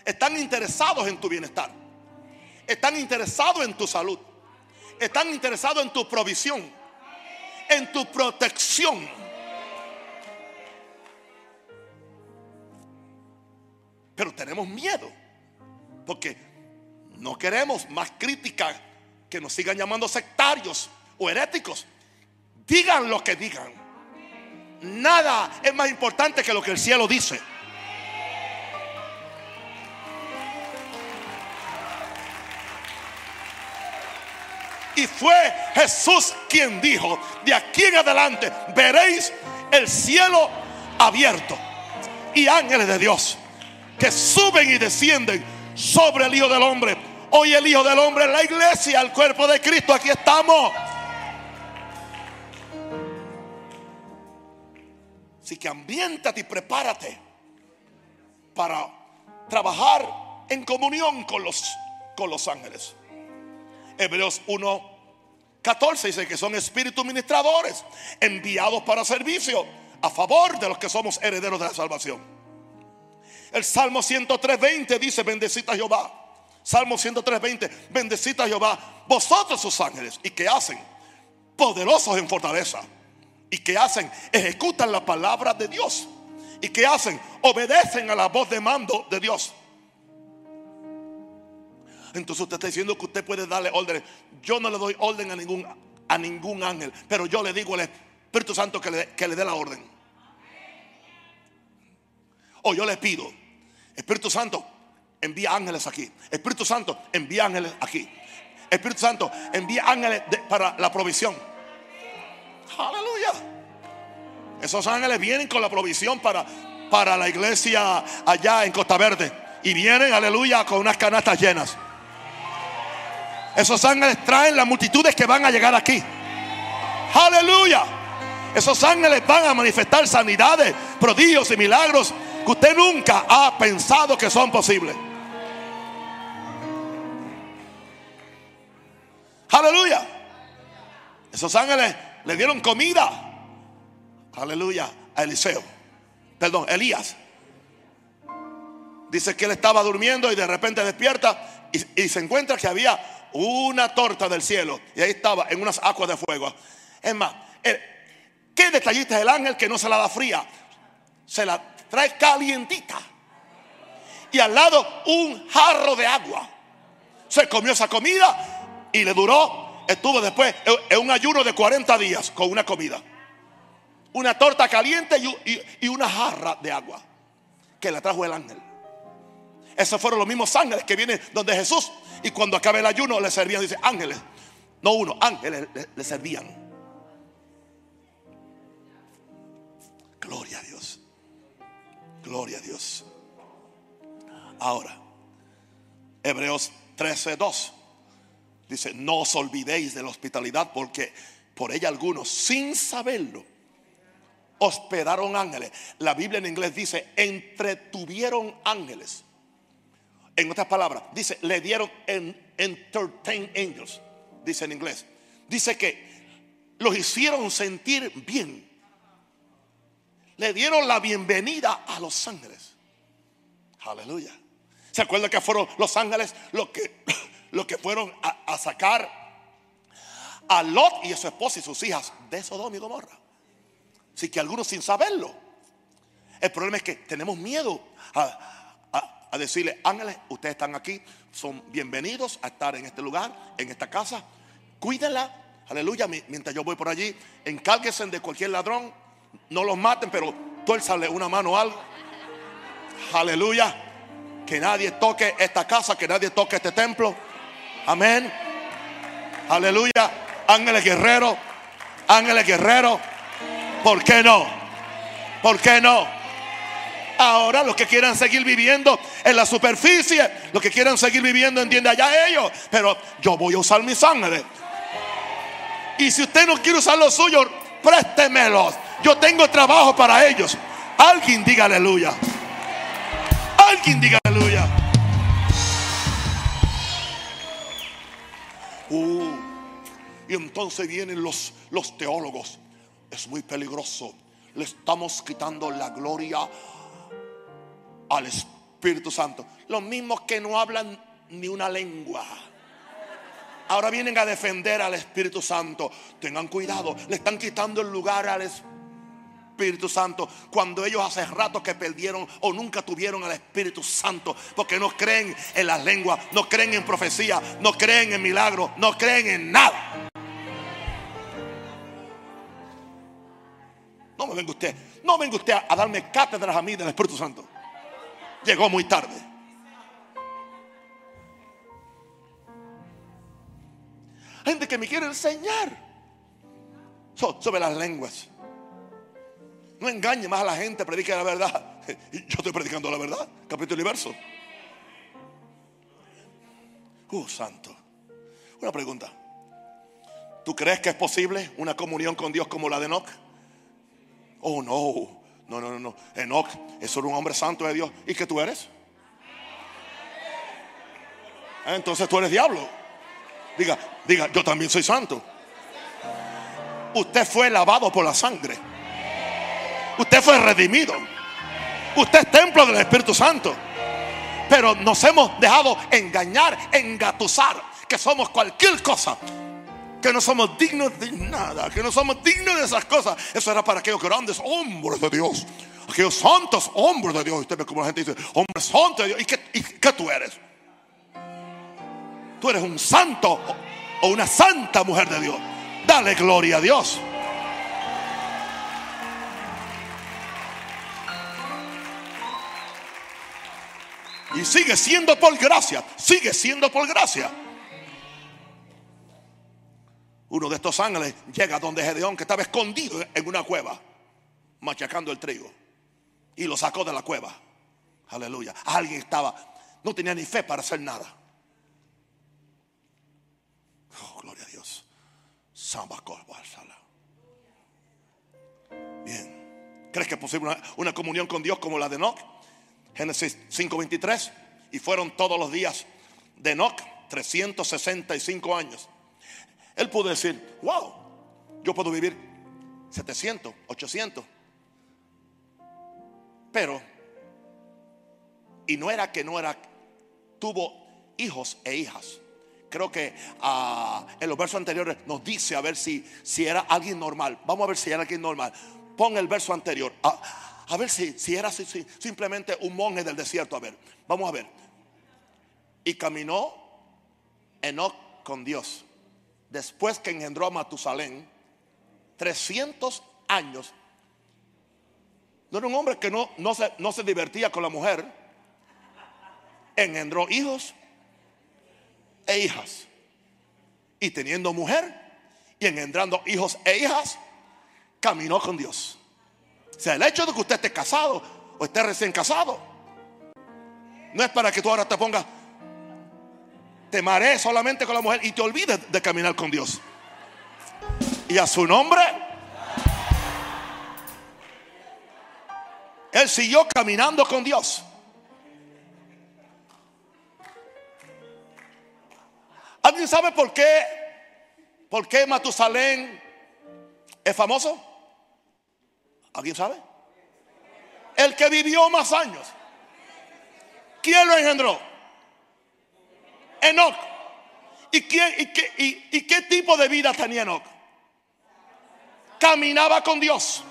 Están interesados en tu bienestar. Están interesados en tu salud. Están interesados en tu provisión. En tu protección. Pero tenemos miedo. Porque no queremos más crítica que nos sigan llamando sectarios o heréticos. Digan lo que digan. Nada es más importante que lo que el cielo dice. Y fue Jesús quien dijo, de aquí en adelante veréis el cielo abierto y ángeles de Dios que suben y descienden sobre el Hijo del Hombre. Hoy el Hijo del Hombre es la iglesia, el cuerpo de Cristo. Aquí estamos. Así que ambiéntate y prepárate para trabajar en comunión con los, con los ángeles. Hebreos 1, 14 dice que son espíritus ministradores enviados para servicio a favor de los que somos herederos de la salvación. El Salmo 103.20 dice, bendecita Jehová. Salmo 103.20, bendecita Jehová, vosotros sus ángeles. ¿Y que hacen? Poderosos en fortaleza. ¿Y que hacen? Ejecutan la palabra de Dios. ¿Y que hacen? Obedecen a la voz de mando de Dios. Entonces usted está diciendo que usted puede darle órdenes. Yo no le doy orden a ningún, a ningún ángel, pero yo le digo al Espíritu Santo que le, que le dé la orden. O yo le pido, Espíritu Santo, envía ángeles aquí. Espíritu Santo, envía ángeles aquí. Espíritu Santo, envía ángeles para la provisión. Aleluya. Esos ángeles vienen con la provisión para, para la iglesia allá en Costa Verde. Y vienen, aleluya, con unas canastas llenas. Esos ángeles traen las multitudes que van a llegar aquí. Aleluya. Esos ángeles van a manifestar sanidades, prodigios y milagros que usted nunca ha pensado que son posibles. Aleluya. Esos ángeles le dieron comida. Aleluya. A Eliseo. Perdón, Elías. Dice que él estaba durmiendo y de repente despierta y, y se encuentra que había una torta del cielo. Y ahí estaba en unas aguas de fuego. Es más, qué detallista es el ángel que no se la da fría. Se la trae calientita. Y al lado un jarro de agua. Se comió esa comida y le duró, estuvo después en un ayuno de 40 días con una comida. Una torta caliente y, una jarra de agua que la trajo el ángel. Esos fueron los mismos ángeles que vienen donde Jesús. Y cuando acabe el ayuno le servían, dice ángeles. No uno, ángeles le, servían. Gloria a Dios. Gloria a Dios. Ahora, Hebreos 13:2 dice: No os olvidéis de la hospitalidad, porque por ella algunos, sin saberlo, hospedaron ángeles. La Biblia en inglés dice: entretuvieron ángeles. En otras palabras, dice, le dieron en, entertain angels, dice en inglés. Dice que los hicieron sentir bien. Le dieron la bienvenida a los ángeles. Aleluya. ¿Se acuerdan que fueron los ángeles los que, que fueron a, sacar a Lot y a su esposa y sus hijas de Sodoma y Gomorra? Así que algunos sin saberlo. El problema es que tenemos miedo a, a decirle, ángeles, ustedes están aquí, son bienvenidos a estar en este lugar, en esta casa. Cuídenla, aleluya, mientras yo voy por allí, encárguense de cualquier ladrón, no los maten, pero tuérzale una mano o algo. Aleluya, que nadie toque esta casa, que nadie toque este templo. Amén. Aleluya, ángeles guerreros, ángeles guerreros. ¿Por qué no? ¿Por qué no? Ahora los que quieran seguir viviendo en la superficie, los que quieran seguir viviendo, entiende allá ellos. Pero yo voy a usar mis ángeles. Y si usted no quiere usar los suyos, préstemelos. Yo tengo trabajo para ellos. Alguien diga aleluya. Alguien diga entonces vienen los, los teólogos. Es muy peligroso. Le estamos quitando la gloria al Espíritu Santo. Los mismos que no hablan ni una lengua. Ahora vienen a defender al Espíritu Santo. Tengan cuidado, le están quitando el lugar al Espíritu Santo cuando ellos hace rato que perdieron o nunca tuvieron al Espíritu Santo porque no creen en las lenguas, no creen en profecía, no creen en milagros, no creen en nada. No me venga usted, no venga usted a darme cátedras a mí del Espíritu Santo llegó muy tarde. Gente que me quiere enseñar sobre las lenguas. No engañe más a la gente, predique la verdad. <laughs> Yo estoy predicando la verdad, capítulo y verso. Uh, santo. Una pregunta. ¿Tú crees que es posible una comunión con Dios como la de Enoch? Oh, no. No, no, no, no. Enoch es un hombre santo de Dios. ¿Y qué tú eres? Ah, entonces tú eres diablo. Diga, diga, yo también soy santo. Usted fue lavado por la sangre. Usted fue redimido. Usted es templo del Espíritu Santo. Pero nos hemos dejado engañar, engatusar, que somos cualquier cosa. Que no somos dignos de nada, que no somos dignos de esas cosas. Eso era para aquellos grandes hombres de Dios, aquellos santos hombres de Dios. Usted ve como la gente dice, hombre santo de Dios. ¿Y qué, y qué tú eres? Tú eres un santo o una santa mujer de Dios. Dale gloria a Dios. Y sigue siendo por gracia. Sigue siendo por gracia. Uno de estos ángeles llega donde Gedeón, que estaba escondido en una cueva, machacando el trigo. Y lo sacó de la cueva. Aleluya. Alguien estaba, no tenía ni fe para hacer nada. Oh, gloria a Dios. Bien. ¿Crees que es posible una, una comunión con Dios como la de Enoch? Génesis 5:23. Y fueron todos los días de Enoch 365 años. Él pudo decir, wow, yo puedo vivir 700, 800. Pero, y no era que no era, tuvo hijos e hijas. Creo que ah, en los versos anteriores nos dice a ver si, si era alguien normal. Vamos a ver si era alguien normal. Pon el verso anterior. A ver si, si era simplemente un monje del desierto. A ver, vamos a ver. Y caminó Enoch con Dios. Después que engendró a Matusalén, 300 años. No era un hombre que no, no, se, no se divertía con la mujer. Engendró hijos e hijas. Y teniendo mujer y engendrando hijos e hijas, caminó con Dios. O sea, el hecho de que usted esté casado o esté recién casado, no es para que tú ahora te pongas, te solamente con la mujer y te olvides de caminar con Dios. Y a su nombre, él siguió caminando con Dios. ¿Alguien sabe por qué? ¿Por qué Matusalén es famoso? ¿Alguien sabe? El que vivió más años. ¿Quién lo engendró? Enoch. ¿Y, qué tipo de vida tenía Enoch? Caminaba con Dios.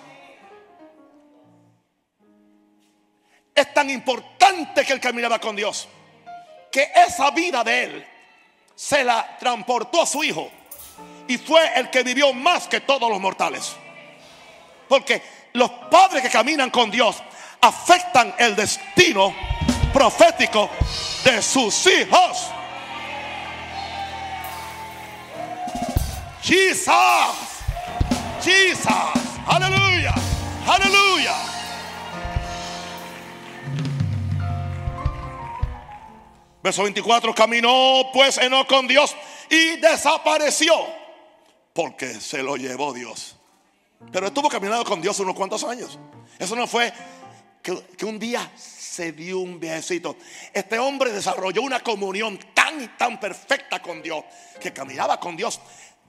Es tan importante que él caminaba con Dios que esa vida de él se la transportó a su hijo y fue el que vivió más que todos los mortales. Porque los padres que caminan con Dios afectan el destino profético de sus hijos. Jesus, Jesus, aleluya, aleluya. Verso 24, caminó pues Enoch con Dios y desapareció porque se lo llevó Dios. Pero estuvo caminando con Dios unos cuantos años. Eso no fue que, un día se dio un viejecito. Este hombre desarrolló una comunión tan y tan perfecta con Dios que caminaba con Dios.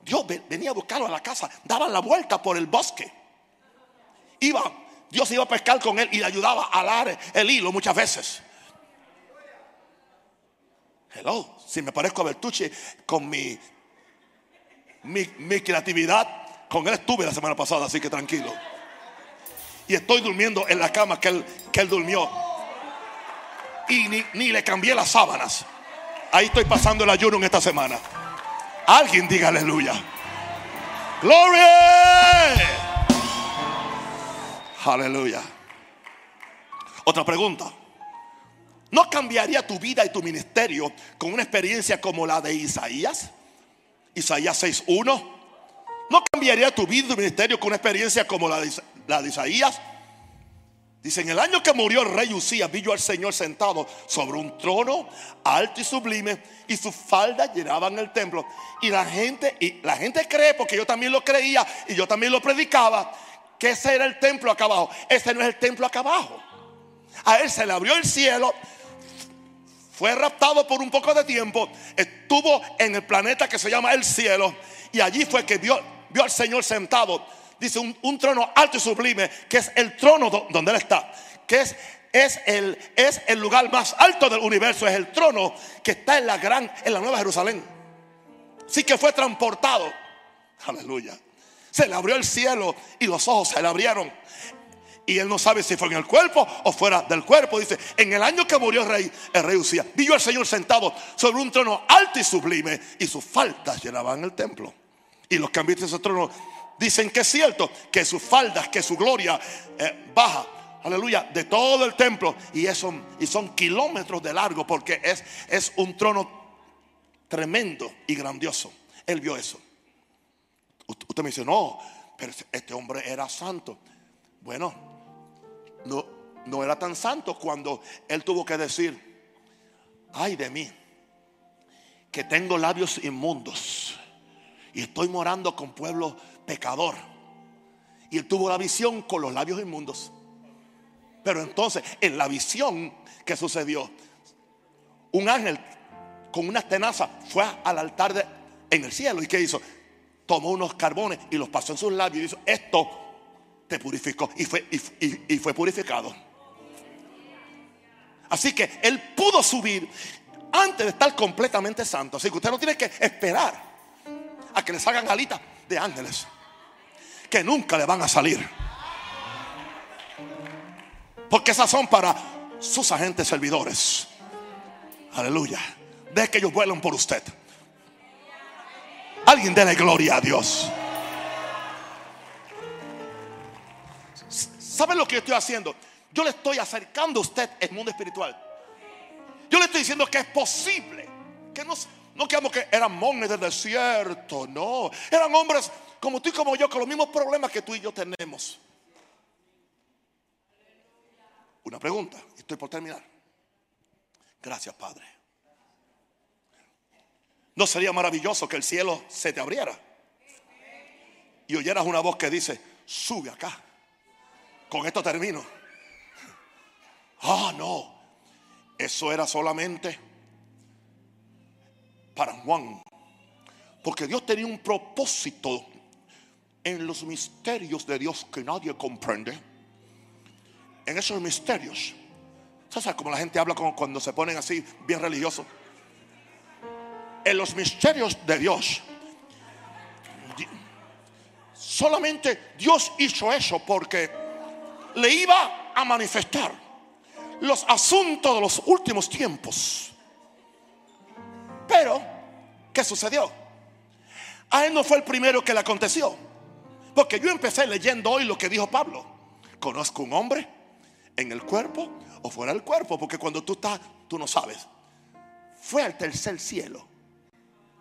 Dios venía a buscarlo a la casa, daban la vuelta por el bosque. Iba, Dios iba a pescar con él y le ayudaba a alar el hilo muchas veces. Hello, si me parezco a Bertucci con mi, mi, mi creatividad, con él estuve la semana pasada, así que tranquilo. Y estoy durmiendo en la cama que él, que él durmió. Y ni, ni le cambié las sábanas. Ahí estoy pasando el ayuno en esta semana. Alguien diga aleluya. Gloria. Aleluya. Otra pregunta. ¿No cambiaría tu vida y tu ministerio con una experiencia como la de Isaías? Isaías 6.1. ¿No cambiaría tu vida y tu ministerio con una experiencia como la de, la de Isaías? Dice, en el año que murió el rey Usías, vi yo al Señor sentado sobre un trono alto y sublime, y sus faldas llenaban el templo. Y la gente, y la gente cree, porque yo también lo creía y yo también lo predicaba, que ese era el templo acá abajo. Ese no es el templo acá abajo. A él se le abrió el cielo, fue raptado por un poco de tiempo, estuvo en el planeta que se llama el cielo, y allí fue que vio, vio al Señor sentado dice un, trono alto y sublime, que es el trono donde Él está, que es, es, el, es el lugar más alto del universo, es el trono que está en la gran, en la Nueva Jerusalén. Sí que fue transportado. Aleluya. Se le abrió el cielo y los ojos se le abrieron. Y él no sabe si fue en el cuerpo o fuera del cuerpo. Dice, en el año que murió el rey, el rey Usía, vio al Señor sentado sobre un trono alto y sublime y sus faltas llenaban el templo. Y los que han visto ese trono dicen que es cierto, que sus faldas, que su gloria eh, baja, aleluya, de todo el templo. Y, eso, y son kilómetros de largo porque es, es un trono tremendo y grandioso. Él vio eso. Usted me dice, no, pero este hombre era santo. Bueno, no, no era tan santo cuando él tuvo que decir, ay de mí, que tengo labios inmundos y estoy morando con pueblo pecador. Y él tuvo la visión con los labios inmundos. Pero entonces, en la visión que sucedió, un ángel con una tenaza fue al altar de, en el cielo. ¿Y qué hizo? Tomó unos carbones y los pasó en sus labios y dijo, esto te purificó. Y fue, y fue purificado. Así que él pudo subir antes de estar completamente santo. Así que usted no tiene que esperar a que le salgan alitas de ángeles que nunca le van a salir. Porque esas son para sus agentes servidores. Aleluya. Deje que ellos vuelen por usted. Alguien déle gloria a Dios. ¿Saben lo que yo estoy haciendo? Yo le estoy acercando a usted el mundo espiritual. Yo le estoy diciendo que es posible. Que no, no quedamos que eran monjes del desierto, no. Eran hombres como tú y como yo, con los mismos problemas que tú y yo tenemos. Una pregunta, estoy por terminar. Gracias, Padre. ¿No sería maravilloso que el cielo se te abriera? Y oyeras una voz que dice, sube acá. Con esto termino. Ah, no. Eso era solamente para Juan. Porque Dios tenía un propósito en los misterios de Dios que nadie comprende. En esos misterios. ¿Sabes cómo la gente habla cuando se ponen así bien religiosos? En los misterios de Dios. Solamente Dios hizo eso porque le iba a manifestar los asuntos de los últimos tiempos. Pero, ¿qué sucedió? A él no fue el primero que le aconteció. Porque yo empecé leyendo hoy lo que dijo Pablo. Conozco un hombre en el cuerpo o fuera del cuerpo. Porque cuando tú estás, tú no sabes. Fue al tercer cielo.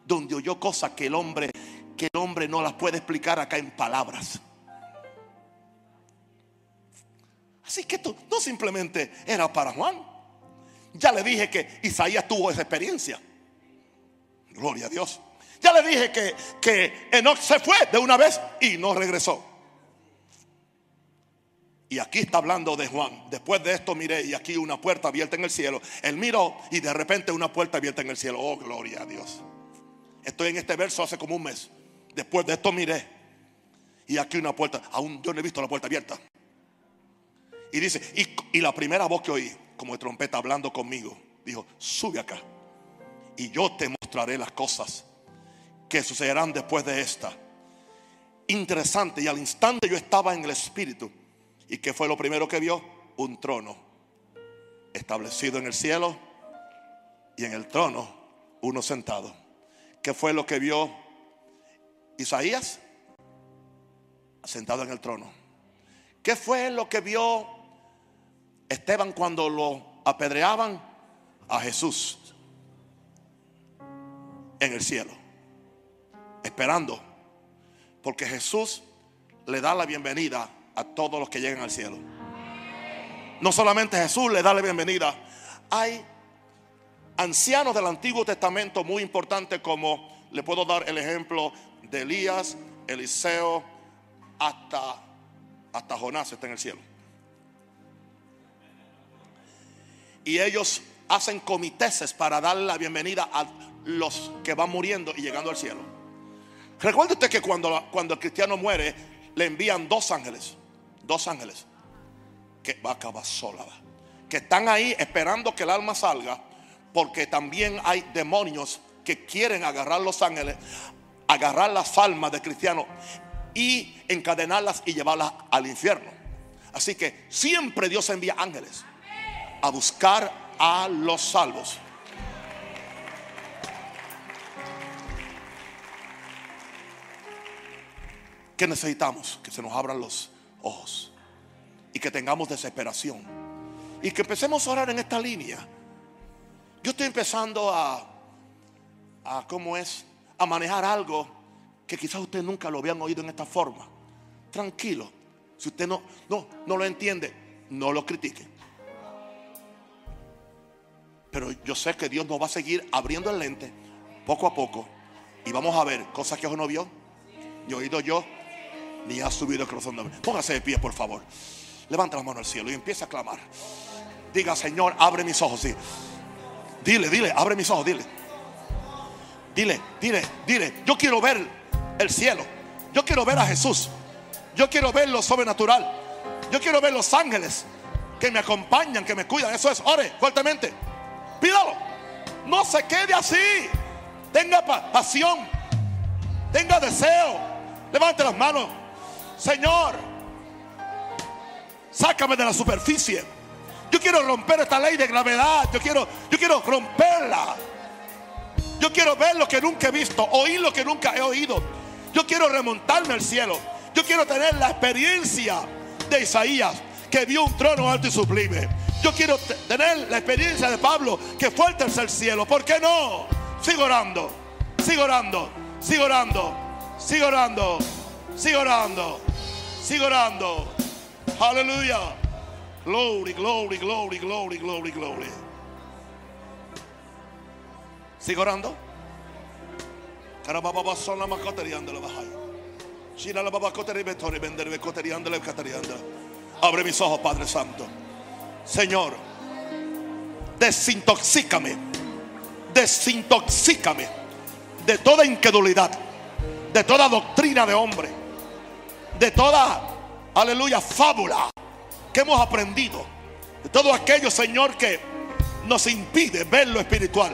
Donde oyó cosas que el hombre, que el hombre no las puede explicar acá en palabras. Así que esto no simplemente era para Juan. Ya le dije que Isaías tuvo esa experiencia. Gloria a Dios. Ya le dije que, que Enoch se fue de una vez y no regresó. Y aquí está hablando de Juan. Después de esto miré y aquí una puerta abierta en el cielo. Él miró y de repente una puerta abierta en el cielo. Oh, gloria a Dios. Estoy en este verso hace como un mes. Después de esto miré. Y aquí una puerta. Aún yo no he visto la puerta abierta. Y dice, y, y la primera voz que oí, como de trompeta hablando conmigo, dijo, sube acá y yo te mostraré las cosas que sucederán después de esta. Interesante, y al instante yo estaba en el Espíritu. ¿Y qué fue lo primero que vio? Un trono establecido en el cielo y en el trono uno sentado. ¿Qué fue lo que vio Isaías? Sentado en el trono. ¿Qué fue lo que vio Esteban cuando lo apedreaban? A Jesús en el cielo. Esperando, porque Jesús le da la bienvenida a todos los que llegan al cielo. No solamente Jesús le da la bienvenida, hay ancianos del Antiguo Testamento muy importantes como le puedo dar el ejemplo de Elías, Eliseo, hasta, hasta Jonás está en el cielo. Y ellos hacen comiteses para darle la bienvenida a los que van muriendo y llegando al cielo. Recuerde usted que cuando, cuando el cristiano muere, le envían dos ángeles, dos ángeles, que va a acabar sola, que están ahí esperando que el alma salga, porque también hay demonios que quieren agarrar los ángeles, agarrar las almas de cristianos y encadenarlas y llevarlas al infierno. Así que siempre Dios envía ángeles a buscar a los salvos. ¿Qué necesitamos? Que se nos abran los ojos y que tengamos desesperación y que empecemos a orar en esta línea. Yo estoy empezando a, a ¿cómo es? A manejar algo que quizás usted nunca lo habían oído en esta forma. Tranquilo. Si usted no, no, no lo entiende, no lo critique. Pero yo sé que Dios nos va a seguir abriendo el lente poco a poco. Y vamos a ver cosas que ojo no vio, ni oído yo, ni ha subido el corazón de Póngase de pie, por favor. Levanta la mano al cielo y empieza a clamar. Diga, Señor, abre mis ojos. Sí. Dile, dile, abre mis ojos, dile. Dile, dile, dile. Yo quiero ver el cielo. Yo quiero ver a Jesús. Yo quiero ver lo sobrenatural. Yo quiero ver los ángeles que me acompañan, que me cuidan. Eso es, ore fuertemente. Pídalo. No se quede así. Tenga pasión. Tenga deseo. Levante las manos. Señor, sácame de la superficie. Yo quiero romper esta ley de gravedad. Yo quiero, yo quiero romperla. Yo quiero ver lo que nunca he visto, oír lo que nunca he oído. Yo quiero remontarme al cielo. Yo quiero tener la experiencia de Isaías, que vio un trono alto y sublime. Yo quiero tener la experiencia de Pablo, que fue el tercer cielo. ¿Por qué no? Sigo orando, sigo orando, sigo orando, sigo orando, sigo orando, sigo orando. Aleluya. Glory, glory, glory, glory, glory, glory. ¿Sigo orando? Abre mis ojos, Padre Santo. Señor, desintoxícame, desintoxícame de toda incredulidad, de toda doctrina de hombre, de toda, aleluya, fábula que hemos aprendido, de todo aquello, Señor, que nos impide ver lo espiritual,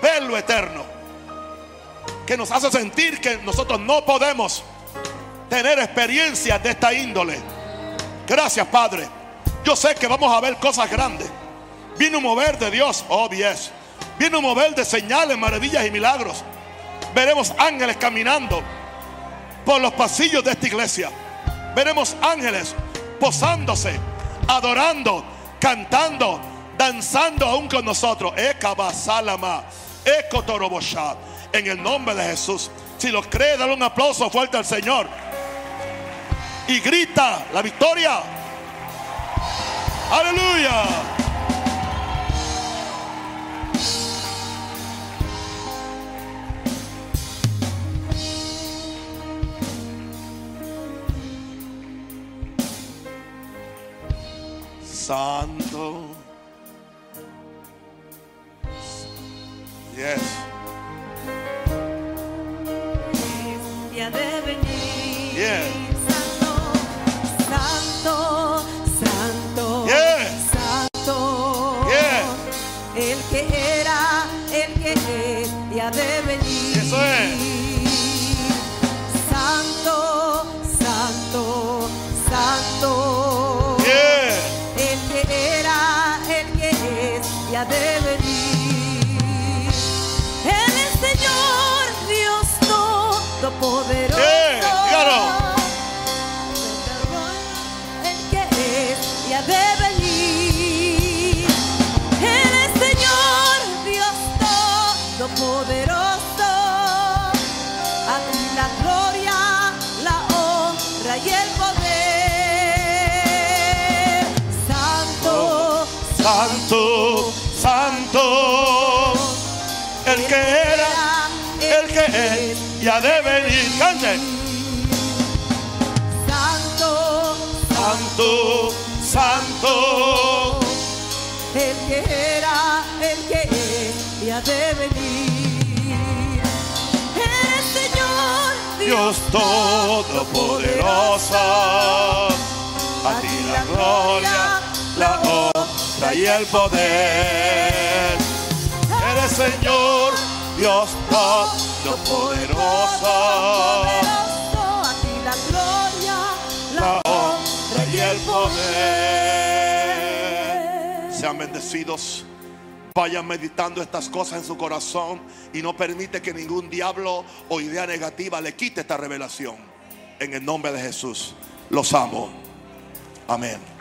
ver lo eterno, que nos hace sentir que nosotros no podemos tener experiencias de esta índole. Gracias, Padre yo sé que vamos a ver cosas grandes. Viene un mover de Dios, oh yes. Viene un mover de señales, maravillas y milagros. Veremos ángeles caminando por los pasillos de esta iglesia. Veremos ángeles posándose, adorando, cantando, danzando aún con nosotros. En el nombre de Jesús. Si lo cree, dale un aplauso fuerte al Señor. Y grita la victoria. Aleluya. Santo. Yes. Día de venir. Yeah. de venir. Eso es. Santo, santo, es, ya de y ha de venir. Cante. Santo, Santo, santo, el que era, el que es y ha de venir. Eres Señor, Dios todopoderoso. A ti la gloria, la honra y el poder. Eres Señor, Dios todopoderoso. Poderoso, a ti la gloria, la honra y el poder. Sean bendecidos. Vayan meditando estas cosas en su corazón y no permite que ningún diablo o idea negativa le quite esta revelación. En el nombre de Jesús. Los amo. Amén.